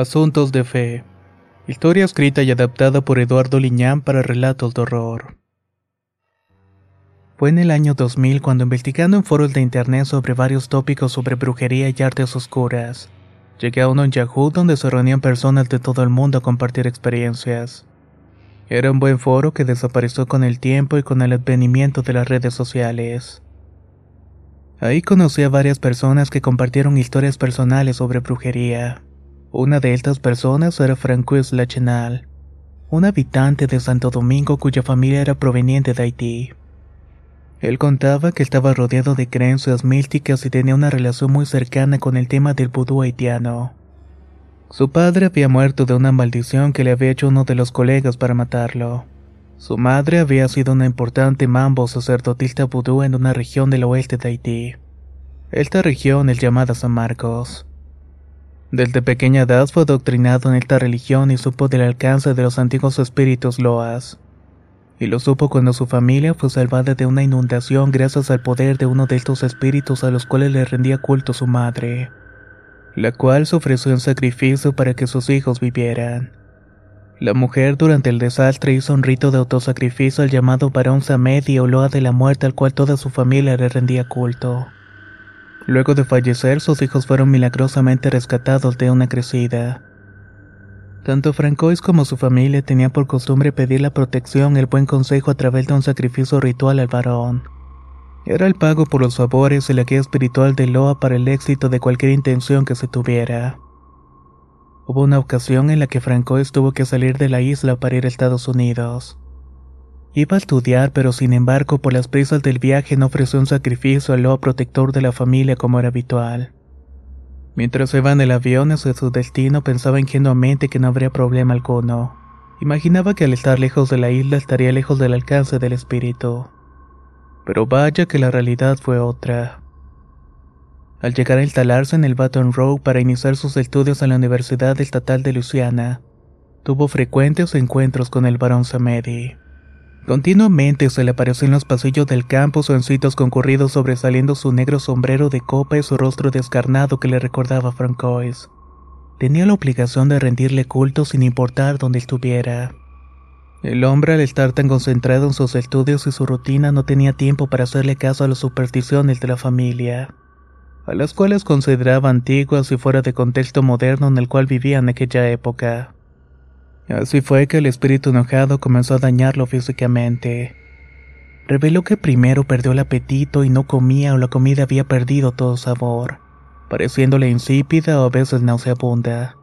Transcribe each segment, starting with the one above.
Asuntos de Fe. Historia escrita y adaptada por Eduardo Liñán para relatos de horror. Fue en el año 2000 cuando investigando en foros de internet sobre varios tópicos sobre brujería y artes oscuras, llegué a uno en Yahoo donde se reunían personas de todo el mundo a compartir experiencias. Era un buen foro que desapareció con el tiempo y con el advenimiento de las redes sociales. Ahí conocí a varias personas que compartieron historias personales sobre brujería. Una de estas personas era Francois Lachenal, un habitante de Santo Domingo cuya familia era proveniente de Haití. Él contaba que estaba rodeado de creencias místicas y tenía una relación muy cercana con el tema del vudú haitiano. Su padre había muerto de una maldición que le había hecho uno de los colegas para matarlo. Su madre había sido una importante mambo sacerdotista vudú en una región del oeste de Haití. Esta región es llamada San Marcos. Desde pequeña edad fue adoctrinado en esta religión y supo del alcance de los antiguos espíritus loas. Y lo supo cuando su familia fue salvada de una inundación gracias al poder de uno de estos espíritus a los cuales le rendía culto su madre, la cual se ofreció en sacrificio para que sus hijos vivieran. La mujer durante el desastre hizo un rito de autosacrificio al llamado Barón Samedi o Loa de la muerte al cual toda su familia le rendía culto. Luego de fallecer, sus hijos fueron milagrosamente rescatados de una crecida. Tanto Francois como su familia tenían por costumbre pedir la protección y el buen consejo a través de un sacrificio ritual al varón. Era el pago por los favores y la guía espiritual de Loa para el éxito de cualquier intención que se tuviera. Hubo una ocasión en la que Francois tuvo que salir de la isla para ir a Estados Unidos. Iba a estudiar, pero sin embargo por las prisas del viaje no ofreció un sacrificio al lobo protector de la familia como era habitual. Mientras iba en el avión hacia su destino pensaba ingenuamente que no habría problema alguno. Imaginaba que al estar lejos de la isla estaría lejos del alcance del espíritu. Pero vaya que la realidad fue otra. Al llegar a instalarse en el Baton Rouge para iniciar sus estudios en la Universidad Estatal de Luisiana, tuvo frecuentes encuentros con el barón Samedi. Continuamente se le apareció en los pasillos del campus o en concurridos sobresaliendo su negro sombrero de copa y su rostro descarnado que le recordaba a Francois. Tenía la obligación de rendirle culto sin importar dónde estuviera. El hombre al estar tan concentrado en sus estudios y su rutina no tenía tiempo para hacerle caso a las supersticiones de la familia, a las cuales consideraba antiguas y fuera de contexto moderno en el cual vivía en aquella época. Así fue que el espíritu enojado comenzó a dañarlo físicamente. Reveló que primero perdió el apetito y no comía o la comida había perdido todo sabor, pareciéndole insípida o a veces nauseabunda.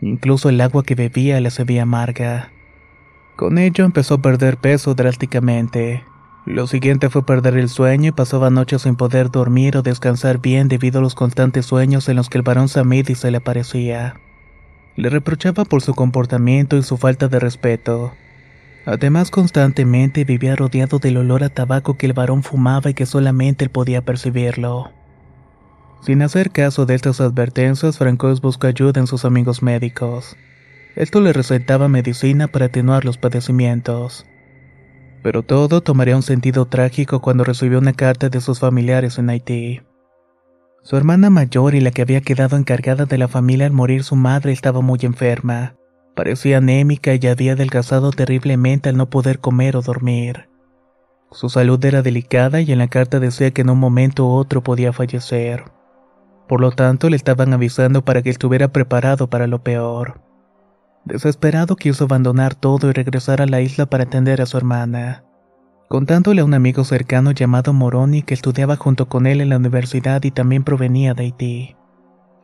Incluso el agua que bebía le sabía amarga. Con ello empezó a perder peso drásticamente. Lo siguiente fue perder el sueño y pasaba noches sin poder dormir o descansar bien debido a los constantes sueños en los que el varón Samidi se le aparecía. Le reprochaba por su comportamiento y su falta de respeto. Además, constantemente vivía rodeado del olor a tabaco que el varón fumaba y que solamente él podía percibirlo. Sin hacer caso de estas advertencias, Francois buscó ayuda en sus amigos médicos. Esto le recetaba medicina para atenuar los padecimientos. Pero todo tomaría un sentido trágico cuando recibió una carta de sus familiares en Haití. Su hermana mayor y la que había quedado encargada de la familia al morir su madre estaba muy enferma. Parecía anémica y había adelgazado terriblemente al no poder comer o dormir. Su salud era delicada y en la carta decía que en un momento u otro podía fallecer. Por lo tanto, le estaban avisando para que estuviera preparado para lo peor. Desesperado quiso abandonar todo y regresar a la isla para atender a su hermana contándole a un amigo cercano llamado Moroni que estudiaba junto con él en la universidad y también provenía de Haití.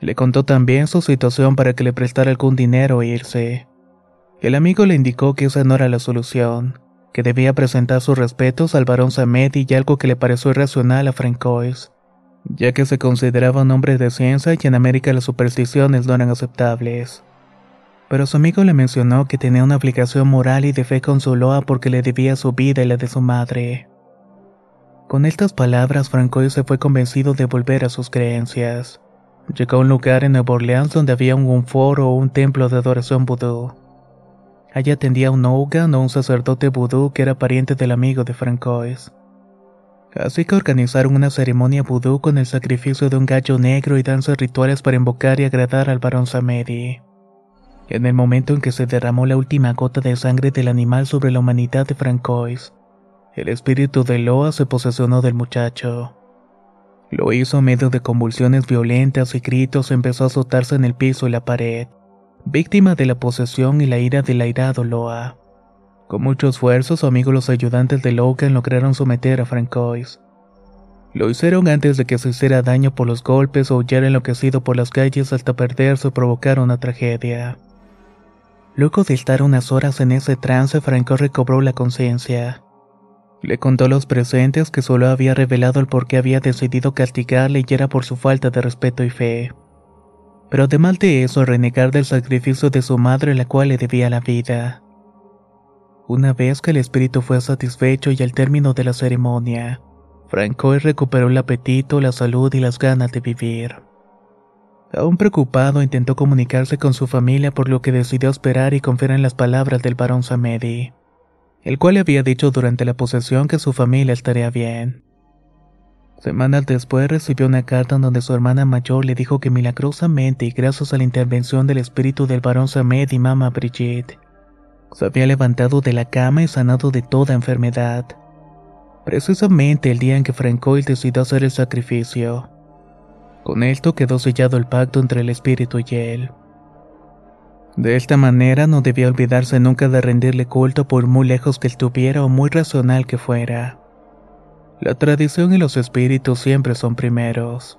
Le contó también su situación para que le prestara algún dinero e irse. El amigo le indicó que esa no era la solución, que debía presentar sus respetos al barón Samedi y algo que le pareció irracional a Francois, ya que se consideraba un hombre de ciencia y en América las supersticiones no eran aceptables. Pero su amigo le mencionó que tenía una obligación moral y de fe con su loa porque le debía su vida y la de su madre. Con estas palabras, Francois se fue convencido de volver a sus creencias. Llegó a un lugar en Nueva Orleans donde había un foro o un templo de adoración vudú. Allí atendía un Ougan o un sacerdote vudú que era pariente del amigo de Francois. Así que organizaron una ceremonia vudú con el sacrificio de un gallo negro y danzas rituales para invocar y agradar al barón Samedi. En el momento en que se derramó la última gota de sangre del animal sobre la humanidad de Francois, el espíritu de Loa se posesionó del muchacho. Lo hizo a medio de convulsiones violentas y gritos, empezó a azotarse en el piso y la pared, víctima de la posesión y la ira del airado Loa. Con mucho esfuerzo, su amigo los ayudantes de Logan lograron someter a Francois. Lo hicieron antes de que se hiciera daño por los golpes o huyera enloquecido por las calles hasta perderse o provocar una tragedia. Luego de estar unas horas en ese trance, Francois recobró la conciencia. Le contó a los presentes que solo había revelado el por qué había decidido castigarle y era por su falta de respeto y fe. Pero además de eso, renegar del sacrificio de su madre, la cual le debía la vida. Una vez que el espíritu fue satisfecho y al término de la ceremonia, Francois recuperó el apetito, la salud y las ganas de vivir. Aún preocupado, intentó comunicarse con su familia por lo que decidió esperar y confiar en las palabras del barón Samedi el cual le había dicho durante la posesión que su familia estaría bien. Semanas después recibió una carta en donde su hermana mayor le dijo que milagrosamente y gracias a la intervención del espíritu del barón Samed y mamá Brigitte, se había levantado de la cama y sanado de toda enfermedad. Precisamente el día en que Francois decidió hacer el sacrificio. Con esto quedó sellado el pacto entre el espíritu y él. De esta manera no debía olvidarse nunca de rendirle culto por muy lejos que estuviera o muy racional que fuera. La tradición y los espíritus siempre son primeros.